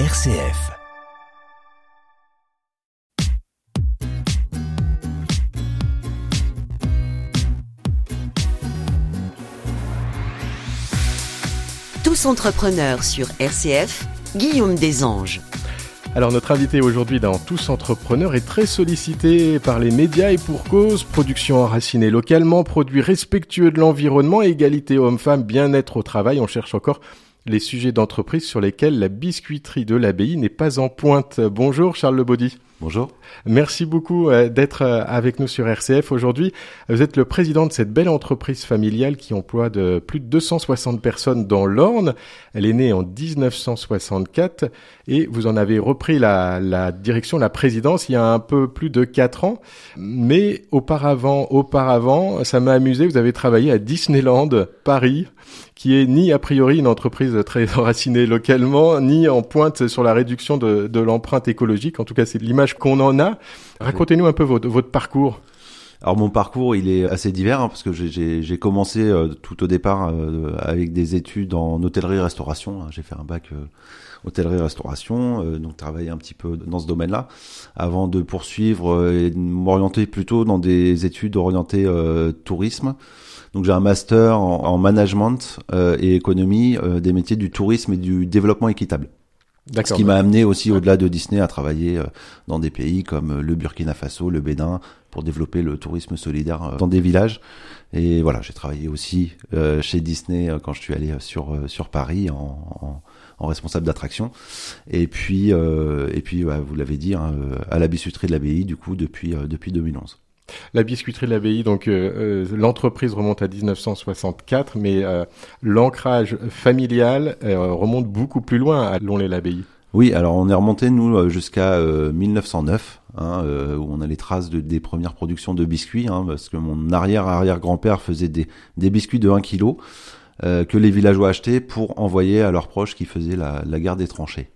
RCF. Tous entrepreneurs sur RCF, Guillaume Desanges. Alors notre invité aujourd'hui dans Tous Entrepreneurs est très sollicité par les médias et pour cause, production enracinée localement, produits respectueux de l'environnement, égalité homme-femme, bien-être au travail, on cherche encore les sujets d'entreprise sur lesquels la biscuiterie de l'abbaye n'est pas en pointe. Bonjour Charles Lebaudy. Bonjour. Merci beaucoup euh, d'être euh, avec nous sur RCF aujourd'hui. Vous êtes le président de cette belle entreprise familiale qui emploie de plus de 260 personnes dans l'Orne. Elle est née en 1964 et vous en avez repris la, la direction, la présidence il y a un peu plus de 4 ans. Mais auparavant, auparavant, ça m'a amusé, vous avez travaillé à Disneyland Paris qui est ni a priori une entreprise très enracinée localement, ni en pointe sur la réduction de, l'empreinte écologique. En tout cas, c'est l'image qu'on en a. Racontez-nous un peu votre, parcours. Alors mon parcours, il est assez divers hein, parce que j'ai commencé euh, tout au départ euh, avec des études en hôtellerie-restauration. J'ai fait un bac euh, hôtellerie-restauration, donc travailler un petit peu dans ce domaine-là, avant de poursuivre et de m'orienter plutôt dans des études orientées tourisme. Donc j'ai un master en, management et économie des métiers du tourisme et du développement équitable. Ce qui m'a amené aussi au-delà de Disney à travailler euh, dans des pays comme euh, le Burkina Faso, le Bénin, pour développer le tourisme solidaire euh, dans des villages. Et voilà, j'ai travaillé aussi chez Disney quand je suis allé sur sur Paris en, en, responsable d'attraction. Et puis et puis vous l'avez dit, hein, à la biscuiterie de l'abbaye du coup depuis depuis 2011. La biscuiterie de l'abbaye, donc euh, euh, l'entreprise remonte à 1964, mais euh, l'ancrage familial remonte beaucoup plus loin à Lonlay-l'abbaye. Oui, alors on est remonté nous jusqu'à 1909, hein, où on a les traces de, des premières productions de biscuits, hein, parce que mon arrière-arrière-grand-père faisait des, des, biscuits de 1 kg que les villageois achetaient pour envoyer à leurs proches qui faisaient la, la guerre des tranchées.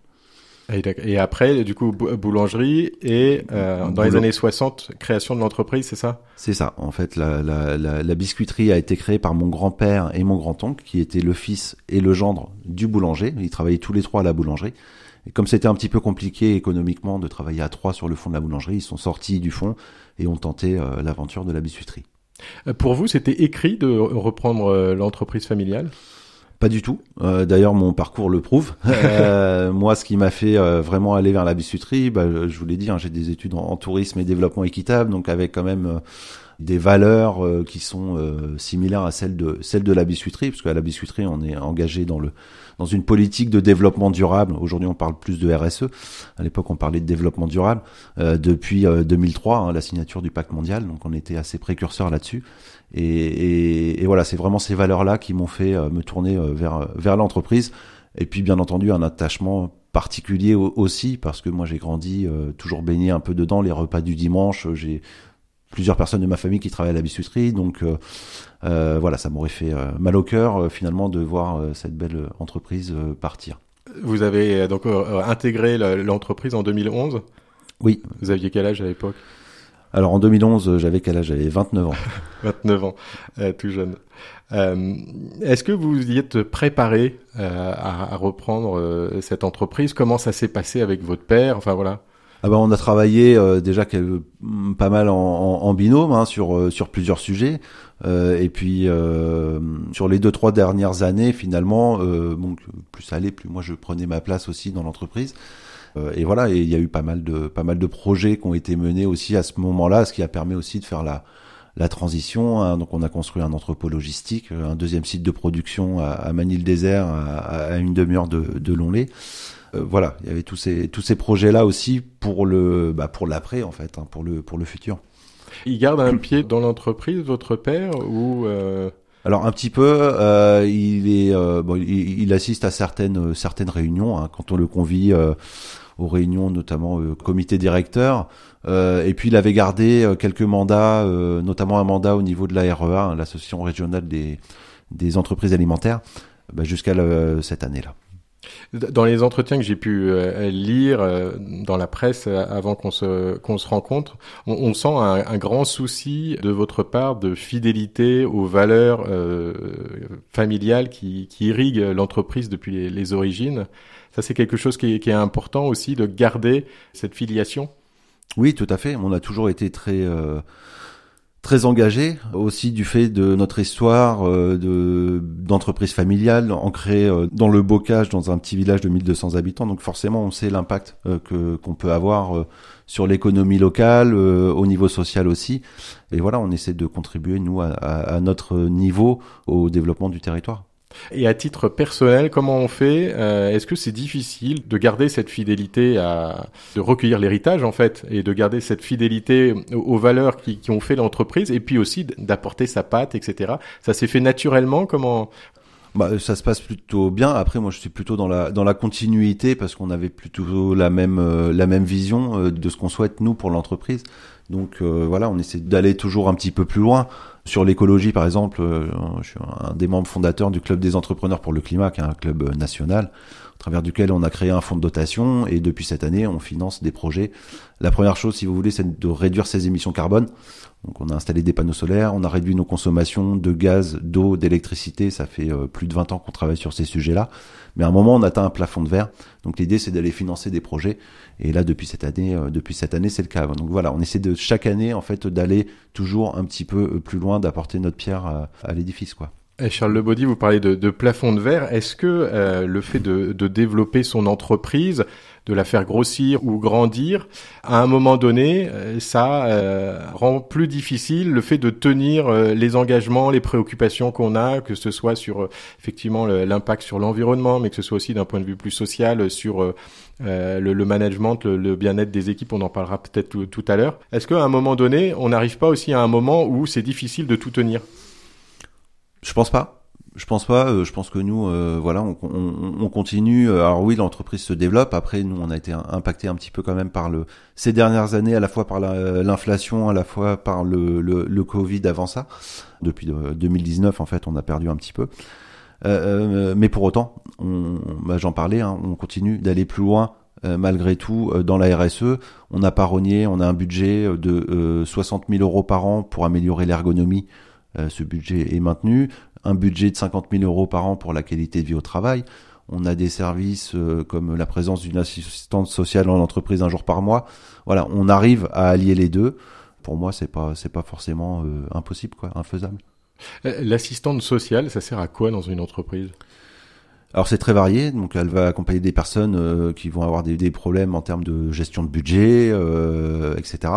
Et après, du coup, boulangerie et euh, dans les années 60, création de l'entreprise, c'est ça? C'est ça. En fait, la, la, la, la, biscuiterie a été créée par mon grand-père et mon grand-oncle, qui étaient le fils et le gendre du boulanger. Ils travaillaient tous les trois à la boulangerie. Et comme c'était un petit peu compliqué économiquement de travailler à trois sur le fond de la boulangerie, ils sont sortis du fond et ont tenté euh, l'aventure de la biscuiterie. Euh, pour vous, c'était écrit de reprendre l'entreprise familiale? Pas du tout. Euh, D'ailleurs, mon parcours le prouve. Euh, moi, ce qui m'a fait euh, vraiment aller vers la biscuiterie, bah, je vous l'ai dit, hein, j'ai des études en, tourisme et développement équitable, donc avec quand même des valeurs qui sont similaires à celles de celles de la biscuiterie, parce qu'à la biscuiterie, on est engagé dans le dans une politique de développement durable. Aujourd'hui, on parle plus de RSE. À l'époque, on parlait de développement durable. depuis 2003, hein, la signature du pacte mondial, donc on était assez précurseur là-dessus. Et, et, et, voilà, c'est vraiment ces valeurs-là qui m'ont fait euh, me tourner euh, vers, vers l'entreprise. Et puis, bien entendu, un attachement particulier aussi, parce que moi, j'ai grandi euh, toujours baigné un peu dedans, les repas du dimanche. J'ai plusieurs personnes de ma famille qui travaillent à la biscuiterie, donc euh, voilà, ça m'aurait fait mal au cœur finalement de voir cette belle entreprise partir. Vous avez donc intégré l'entreprise en 2011 Oui. Vous aviez quel âge à l'époque? Alors en 2011, j'avais quel âge? J'avais 29 ans. 29 ans, euh, tout jeune. Euh, Est-ce que vous y êtes préparé euh, à, à, reprendre euh, cette entreprise? Comment ça s'est passé avec votre père? Enfin voilà. Ah ben on a travaillé euh, déjà pas mal en, binôme hein, sur sur plusieurs sujets. et puis sur les deux trois dernières années, finalement, plus ça allait, plus moi je prenais ma place aussi dans l'entreprise. Euh, et voilà, il y a eu pas mal de pas mal de projets qui ont été menés aussi à ce moment-là, ce qui a permis aussi de faire la la transition. Hein. donc on a construit un entrepôt logistique, un deuxième site de production à, à Manille-Désert, à, une demi-heure de, de. Euh, voilà, il y avait tous ces tous ces projets là aussi pour le bah, pour l'après en fait, hein, pour le pour le futur. Il garde un pied dans l'entreprise, votre père, ou euh... Alors un petit peu, euh, il est, euh, bon, il, il, assiste à certaines certaines réunions hein, quand on le convie euh, aux réunions, notamment au comité directeur. et puis il avait gardé quelques mandats, notamment un mandat au niveau de la REA, hein, l'association régionale des des entreprises alimentaires, bah, jusqu'à cette année-là. Dans les entretiens que j'ai pu euh, lire euh, dans la presse euh, avant qu'on se qu'on se rencontre, on, on sent un, un, grand souci de votre part de fidélité aux valeurs familiales qui, qui irriguent l'entreprise depuis les, les, origines. Ça, c'est quelque chose qui est, qui est, important aussi de garder cette filiation? Oui, tout à fait. On a toujours été très très engagé aussi du fait de notre histoire euh, de d'entreprise familiale ancrée euh, dans le bocage dans un petit village de 1200 habitants. Donc forcément on sait l'impact euh, que qu'on peut avoir sur l'économie locale au niveau social aussi. Et voilà on essaie de contribuer nous à, à notre niveau au développement du territoire et à titre personnel, comment on fait euh, Est-ce que c'est difficile de garder cette fidélité à, de recueillir l'héritage en fait, et de garder cette fidélité aux, valeurs qui, qui, ont fait l'entreprise, et puis aussi d'apporter sa patte, etc. Ça s'est fait naturellement Comment? Bah, ça se passe plutôt bien. Après, moi, je suis plutôt dans la dans la continuité parce qu'on avait plutôt la même euh, la même vision euh, de ce qu'on souhaite nous pour l'entreprise. Donc euh, voilà, on essaie d'aller toujours un petit peu plus loin. Sur l'écologie, par exemple, euh, je suis un des membres fondateurs du Club des entrepreneurs pour le climat, qui est un club euh, national, travers duquel on a créé un fonds de dotation, et depuis cette année, on finance des projets. La première chose, si vous voulez, c'est de réduire ses émissions carbone. Donc on a installé des panneaux solaires, on a réduit nos consommations de gaz, d'eau, d'électricité, ça fait plus de 20 ans qu'on travaille sur ces sujets-là. Mais à un moment, on atteint un plafond de verre. Donc l'idée, c'est d'aller financer des projets. Et là, depuis cette année, euh, depuis cette année, c'est le cas. Donc voilà, on essaie de chaque année, en fait, d'aller toujours un petit peu euh, plus loin, d'apporter notre pierre à, à l'édifice, quoi. Et Charles Lebaudy, vous parlez de, de plafond de verre. Est-ce que euh, le fait de, de, développer son entreprise, de la faire grossir ou grandir, à un moment donné, euh, ça euh, rend plus difficile le fait de tenir euh, les engagements, les préoccupations qu'on a, que ce soit sur effectivement l'impact sur l'environnement, mais que ce soit aussi d'un point de vue plus social sur le, le, management, le, le bien-être des équipes. On en parlera peut-être tout, tout à l'heure. Est-ce qu'à un moment donné, on n'arrive pas aussi à un moment où c'est difficile de tout tenir? Je pense pas. Je pense pas. Euh, je pense que nous, euh, voilà, on, on, on, continue. Alors oui, l'entreprise se développe. Après, nous, on a été impacté un petit peu quand même par le ces dernières années, à la fois par l'inflation, à la fois par le, le, le, Covid avant ça. Depuis 2019, en fait, on a perdu un petit peu. Euh, mais pour autant, bah, j'en parlais, hein, on continue d'aller plus loin euh, malgré tout dans la RSE. On a pas rogné, on a un budget de 60 000 euros par an pour améliorer l'ergonomie euh, ce budget est maintenu. Un budget de 50 000 euros par an pour la qualité de vie au travail. On a des services euh, comme la présence d'une assistante sociale en entreprise un jour par mois. Voilà, on arrive à allier les deux. Pour moi, c'est pas c'est pas forcément euh, impossible, quoi, infaisable. L'assistante sociale, ça sert à quoi dans une entreprise? Alors c'est très varié, donc elle va accompagner des personnes euh, qui vont avoir des, des, problèmes en termes de gestion de budget, euh, etc.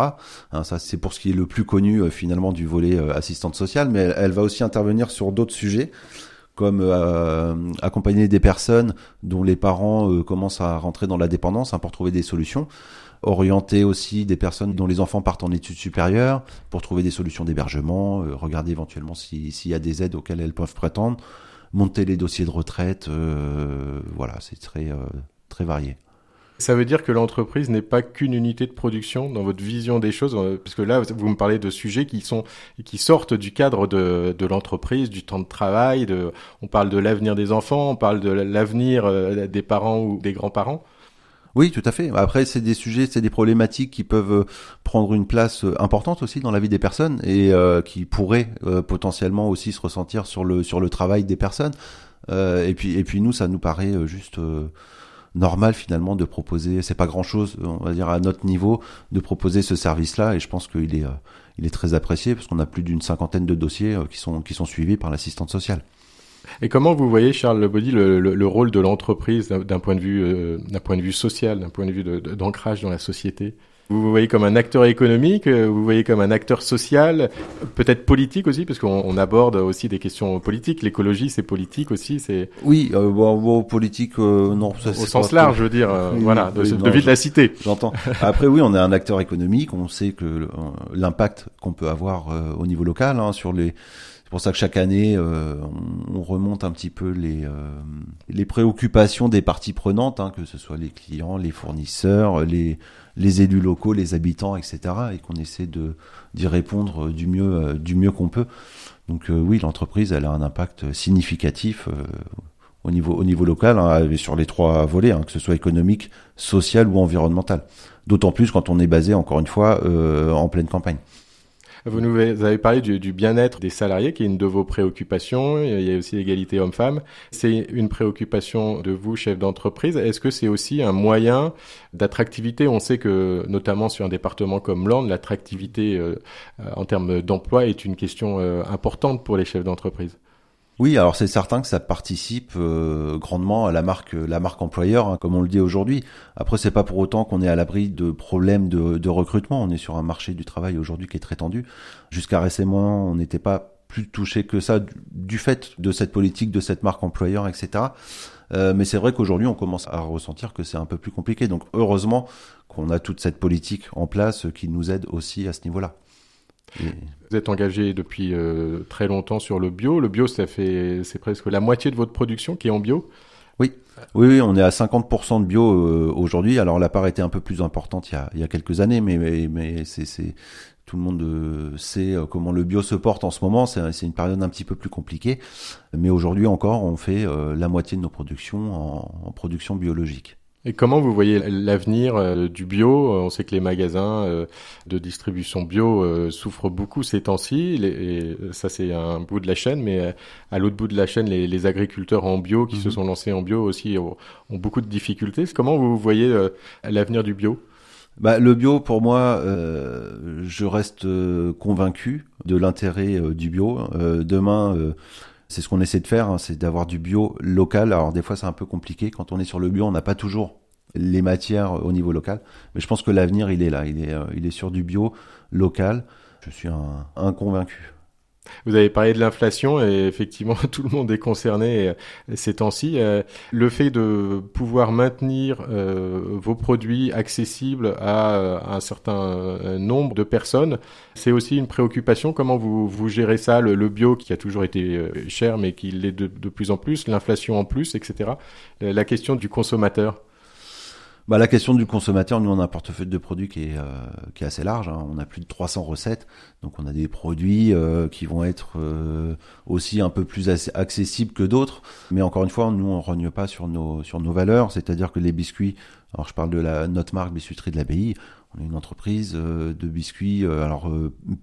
Hein, ça c'est pour ce qui est le plus connu euh, finalement du volet euh, assistante sociale, mais elle, va aussi intervenir sur d'autres sujets comme accompagner des personnes dont les parents commencent à rentrer dans la dépendance hein, pour trouver des solutions. Orienter aussi des personnes dont les enfants partent en études supérieures pour trouver des solutions d'hébergement, regarder éventuellement s'il y a des aides auxquelles elles peuvent prétendre monter les dossiers de retraite. Euh, voilà, c'est très, euh, très varié. Ça veut dire que l'entreprise n'est pas qu'une unité de production dans votre vision des choses, euh, parce que là, vous me parlez de sujets qui sont qui sortent du cadre de, de l'entreprise, du temps de travail. De, on parle de l'avenir des enfants, on parle de l'avenir des parents ou des grands-parents. Oui, tout à fait. Après, c'est des sujets, c'est des problématiques qui peuvent euh, prendre une place euh, importante aussi dans la vie des personnes et euh, qui pourraient potentiellement aussi se ressentir sur le sur le travail des personnes. et puis et puis nous, ça nous paraît juste normal finalement de proposer. C'est pas grand chose, on va dire à notre niveau, de proposer ce service-là. Et je pense qu'il est il est très apprécié parce qu'on a plus d'une cinquantaine de dossiers qui sont qui sont suivis par l'assistante sociale. Et comment vous voyez, Charles Lebaudy, le, le, le rôle de l'entreprise d'un point de vue, euh, d'un point de vue social, d'un point de vue d'ancrage dans la société? Vous vous voyez comme un acteur économique, euh, vous voyez comme un acteur social, peut-être politique aussi, parce qu'on on aborde aussi des questions politiques. L'écologie, c'est politique aussi, c'est. Oui, euh, bon, bon, politique, euh, non. Ça, Au sens large, je veux dire, euh, voilà, de, de vie de la cité. J'entends. Après, oui, on est un acteur économique. On sait que l'impact qu'on peut avoir au niveau local hein, sur les pour ça que chaque année, euh, on, remonte un petit peu les, euh, les préoccupations des parties prenantes, hein, que ce soit les clients, les fournisseurs, les, les élus locaux, les habitants, etc., et qu'on essaie de d'y répondre du mieux euh, du mieux qu'on peut. Donc oui, l'entreprise, elle a un impact significatif au niveau au niveau local hein, sur les trois volets, hein, que ce soit économique, social ou environnemental. D'autant plus quand on est basé encore une fois en pleine campagne. Vous nous avez parlé du, bien-être des salariés, qui est une de vos préoccupations. Il y a aussi l'égalité homme-femme. C'est une préoccupation de vous, chef d'entreprise. Est-ce que c'est aussi un moyen d'attractivité? On sait que, notamment sur un département comme l'Orne, l'attractivité euh, en termes d'emploi est une question euh, importante pour les chefs d'entreprise. Oui, alors c'est certain que ça participe euh, grandement à la marque, la marque employeur, hein, comme on le dit aujourd'hui. Après, c'est pas pour autant qu'on est à l'abri de problèmes de, recrutement. On est sur un marché du travail aujourd'hui qui est très tendu. Jusqu'à récemment, on n'était pas plus touché que ça du, fait de cette politique, de cette marque employeur, etc. Euh, mais c'est vrai qu'aujourd'hui, on commence à ressentir que c'est un peu plus compliqué. Donc, heureusement qu'on a toute cette politique en place qui nous aide aussi à ce niveau-là. Vous êtes engagé depuis euh, très longtemps sur le bio. Le bio, ça fait c'est presque la moitié de votre production qui est en bio? Oui, oui, oui on est à 50% de bio euh, aujourd'hui. Alors la part était un peu plus importante il y a, il y a quelques années, mais, mais, mais c'est, tout le monde euh, sait comment le bio se porte en ce moment. C'est, une période un petit peu plus compliquée, mais aujourd'hui encore, on fait la moitié de nos productions en, en production biologique. Et comment vous voyez l'avenir euh, du bio? On sait que les magasins euh, de distribution bio euh, souffrent beaucoup ces temps-ci. Et ça, c'est un bout de la chaîne. Mais à l'autre bout de la chaîne, les, agriculteurs en bio qui se mhm. sont lancés en bio aussi ont, beaucoup de difficultés. Comment vous voyez l'avenir du bio? Bah, le bio, pour moi, je reste convaincu de l'intérêt du bio. demain, c'est ce qu'on essaie de faire, hein, c'est d'avoir du bio local. Alors des fois c'est un peu compliqué. Quand on est sur le bio, on n'a pas toujours les matières au niveau local. Mais je pense que l'avenir, il est là. Il est, euh, sur du bio local. Je suis un, un convaincu. Vous avez parlé de l'inflation et effectivement tout le monde est concerné euh, ces temps-ci. Euh, le fait de pouvoir maintenir euh, vos produits accessibles à un certain nombre de personnes, c'est aussi une préoccupation. Comment vous, vous gérez ça le, bio qui a toujours été cher mais qui l'est de, de plus en plus, l'inflation en plus, etc. La question du consommateur bah, la question du consommateur, nous on a un portefeuille de produits qui est, euh, qui est assez large. Hein. On a plus de 300 recettes, donc on a des produits euh, qui vont être euh, aussi un peu plus accessibles que d'autres. Mais encore une fois, nous on rogne pas sur nos sur nos valeurs, c'est-à-dire que les biscuits. Alors je parle de la notre marque biscuiterie de l'abbaye. On est une entreprise de biscuits, alors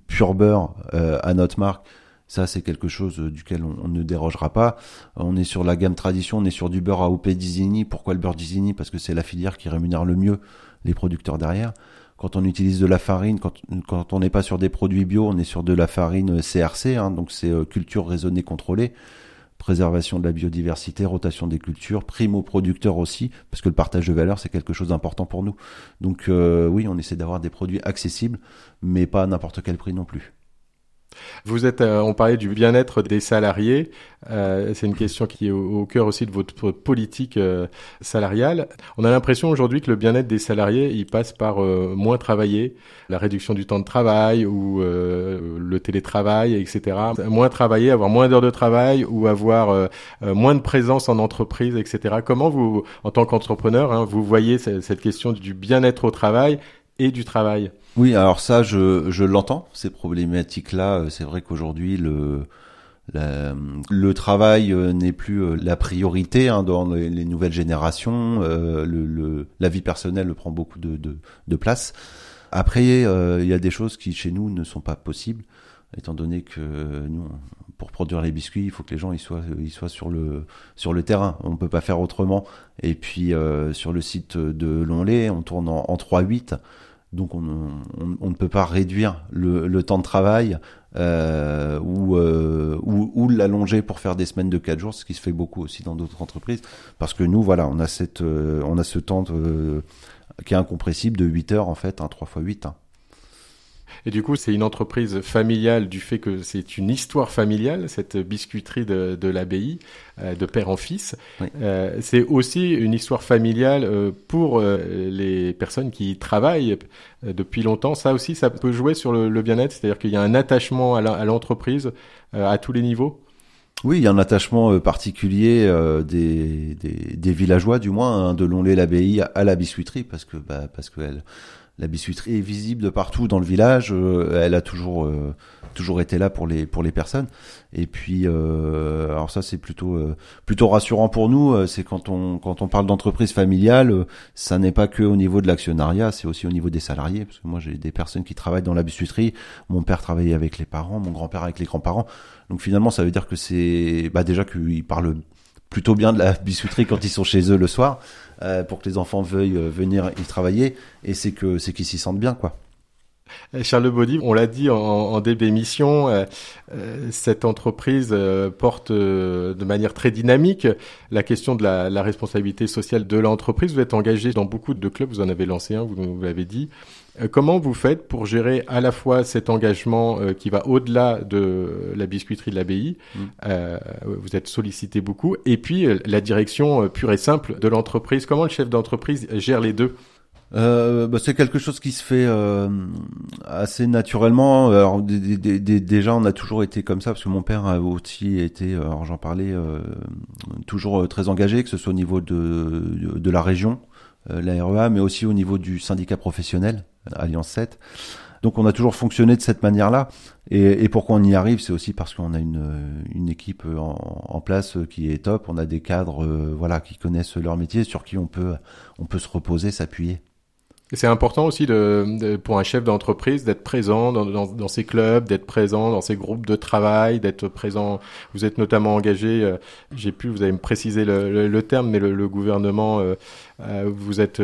pur beurre à notre marque ça, c'est quelque chose euh, duquel on, ne dérogera pas. On est sur la gamme tradition, on est sur du beurre AOP Disney. Pourquoi le beurre Disney Parce que c'est la filière qui rémunère le mieux les producteurs derrière. Quand on utilise de la farine, quand, on n'est pas sur des produits bio, on est sur de la farine CRC, hein, donc c'est euh, culture raisonnée contrôlée préservation de la biodiversité, rotation des cultures, prime aux producteurs aussi, parce que le partage de valeur, c'est quelque chose d'important pour nous. Donc euh, oui, on essaie d'avoir des produits accessibles, mais pas à n'importe quel prix non plus. Vous êtes, euh, on parlait du bien-être des salariés. Euh, c'est une question qui est au, cœur aussi de votre politique euh, salariale. On a l'impression aujourd'hui que le bien-être des salariés, il passe par moins travailler, la réduction du temps de travail ou le télétravail, etc. Moins travailler, avoir moins d'heures de travail ou avoir moins de présence en entreprise, etc. Comment vous, en tant qu'entrepreneur, hein, vous voyez cette question du bien-être au travail et du travail? Oui, alors ça, je, je l'entends, ces problématiques-là. Euh, c'est vrai qu'aujourd'hui, le, le travail euh, n'est plus euh, la priorité hein, dans les, nouvelles générations. le, le, la vie personnelle prend beaucoup de, de, de place. Après, il y a des choses qui chez nous ne sont pas possibles, étant donné que nous, pour produire les biscuits, il faut que les gens ils soient, ils soient sur le sur le terrain. On peut pas faire autrement. Et puis sur le site de Longley, on tourne en, en 3-8. Donc on, ne peut pas réduire le, temps de travail euh, ou, euh, ou, ou l'allonger pour faire des semaines de 4 jours, ce qui se fait beaucoup aussi dans d'autres entreprises. Parce que nous, voilà, on a, cette, euh, on a ce temps qui est incompressible de 8 heures en fait, hein, 3 fois 8. Hein. Et du coup, c'est une entreprise familiale du fait que c'est une histoire familiale, cette biscuiterie de, de l'abbaye, euh, de père en fils. Euh, c'est aussi une histoire familiale euh, pour les personnes qui travaillent depuis longtemps. Ça aussi, ça peut jouer sur le, bien-être, c'est-à-dire qu'il y a un attachement à l'entreprise à tous les niveaux. Oui, il y a un attachement particulier des, des, des, villageois, du moins, hein, de Longley l'abbaye à la biscuiterie, parce que bah, parce qu'elle la biscuiterie est visible de partout dans le village. elle a toujours toujours été là pour les pour les personnes. Et puis, euh, alors ça c'est plutôt euh, plutôt rassurant pour nous. Euh, c'est quand on quand on parle d'entreprise familiale, ça n'est pas que au niveau de l'actionnariat, c'est aussi au niveau des salariés. Parce que moi j'ai des personnes qui travaillent dans la biscuiterie. Mon père travaillait avec les parents, mon grand-père avec les grands-parents. Donc finalement, ça veut dire que c'est bah déjà qu'ils parlent plutôt bien de la biscuiterie quand ils sont chez eux le soir, pour que les enfants veuillent venir y travailler. Et c'est que c'est qu'ils s'y sentent bien, quoi. Euh, Charles Baudy, on l'a dit en, en début d'émission, euh, euh, cette entreprise porte de manière très dynamique la question de la, la responsabilité sociale de l'entreprise. Vous êtes engagé dans beaucoup de clubs, vous en avez lancé un, vous, vous l'avez dit. Comment vous faites pour gérer à la fois cet engagement qui va au-delà de la biscuiterie de l'abbaye mmh. Vous êtes sollicité beaucoup. Et puis la direction pure et simple de l'entreprise? Comment le chef d'entreprise gère les deux? Euh, bah, c'est quelque chose qui se fait euh, assez naturellement. Alors, déjà, on a toujours été comme ça parce que mon père a aussi été, euh, alors j'en parlais, euh, toujours très engagé, que ce soit au niveau de, de, la région, la REA, mais aussi au niveau du syndicat professionnel, Alliance 7. Donc, on a toujours fonctionné de cette manière-là. Et, et, pourquoi on y arrive, c'est aussi parce qu'on a une, une équipe en, en, place qui est top. On a des cadres, voilà, qui connaissent leur métier, sur qui on peut, on peut se reposer, s'appuyer. C'est important aussi de, pour un chef d'entreprise d'être présent dans, dans, dans, ces clubs, d'être présent dans ces groupes de travail, d'être présent. Vous êtes notamment engagé, euh, j'ai pu, vous allez me préciser le, le, terme, mais le, le gouvernement, euh, euh vous êtes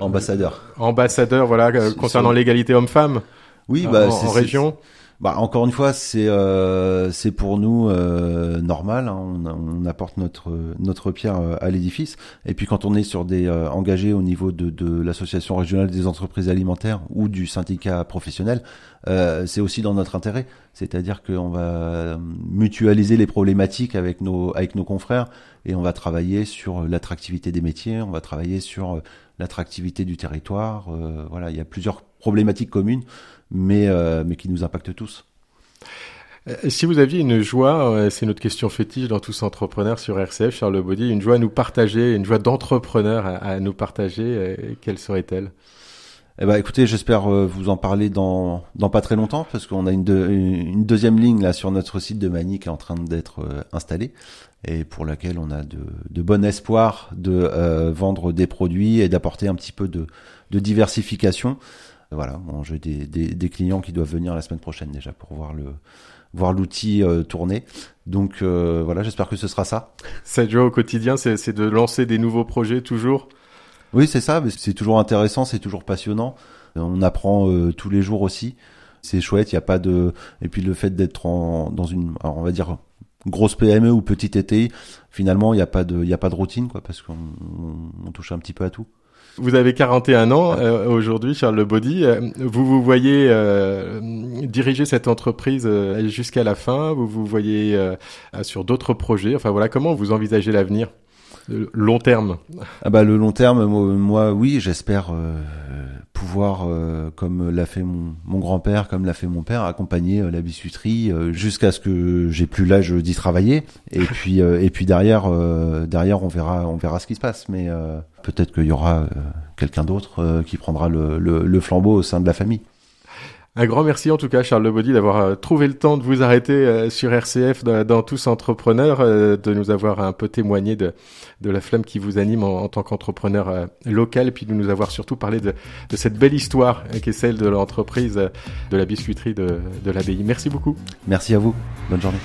ambassadeur. Ambassadeur, voilà, concernant l'égalité homme-femme. Oui, bah, en, en région. Bah, encore une fois, c'est euh, pour nous euh, normal. Hein. on, apporte notre notre pierre euh, à l'édifice. Et puis quand on est sur des euh, engagés au niveau de, de l'association régionale des entreprises alimentaires ou du syndicat professionnel, euh, c'est aussi dans notre intérêt. C'est-à-dire qu'on va mutualiser les problématiques avec nos avec nos confrères et on va travailler sur l'attractivité des métiers. On va travailler sur l'attractivité du territoire. voilà, il y a plusieurs problématiques communes mais, euh, mais qui nous impactent tous. Euh, si vous aviez une joie, euh, c'est notre question fétiche dans tous entrepreneurs sur RCF, Charles Baudy, une joie à nous partager, une joie d'entrepreneur à, nous partager, quelle serait-elle? Eh ben, écoutez, j'espère vous en parler dans, dans pas très longtemps, parce qu'on a une, une deuxième ligne là sur notre site de Mani qui est en train d'être installée et pour laquelle on a de, de bon espoir de vendre des produits et d'apporter un petit peu de, de diversification. Voilà, bon, j'ai des, des, des, clients qui doivent venir la semaine prochaine déjà pour voir le voir l'outil euh, tourner. Donc euh, voilà, j'espère que ce sera ça. Cette joie au quotidien, c'est de lancer des nouveaux projets toujours? Oui, c'est ça. C'est toujours intéressant, c'est toujours passionnant. On apprend euh, tous les jours aussi. C'est chouette. Il y a pas de et puis le fait d'être dans une, alors on va dire grosse PME ou petite ETI, finalement il n'y a pas de il y a pas de routine quoi parce qu'on on touche un petit peu à tout. Vous avez 41 ans euh, aujourd'hui, Charles Le Body. Euh, vous vous voyez euh, diriger cette entreprise jusqu'à la fin? Vous vous voyez sur d'autres projets? Enfin voilà, comment vous envisagez l'avenir long terme? Ah bah le long terme moi, oui j'espère pouvoir comme l'a fait mon, mon grand-père comme l'a fait mon père accompagner la biscuiterie jusqu'à ce que j'ai plus l'âge d'y travailler et puis et puis derrière derrière on verra on verra ce qui se passe mais peut-être qu'il y aura euh, quelqu'un d'autre euh, qui prendra le, flambeau au sein de la famille. Un grand merci en tout cas Charles Lebaudy d'avoir euh, trouvé le temps de vous arrêter sur RCF dans, Tous Entrepreneurs, de nous avoir un peu témoigné de, de la flamme qui vous anime en, tant qu'entrepreneur local, puis de nous avoir surtout parlé de, de cette belle histoire qui est celle de l'entreprise de la biscuiterie de, de l'abbaye. Merci beaucoup. Merci à vous. Bonne journée.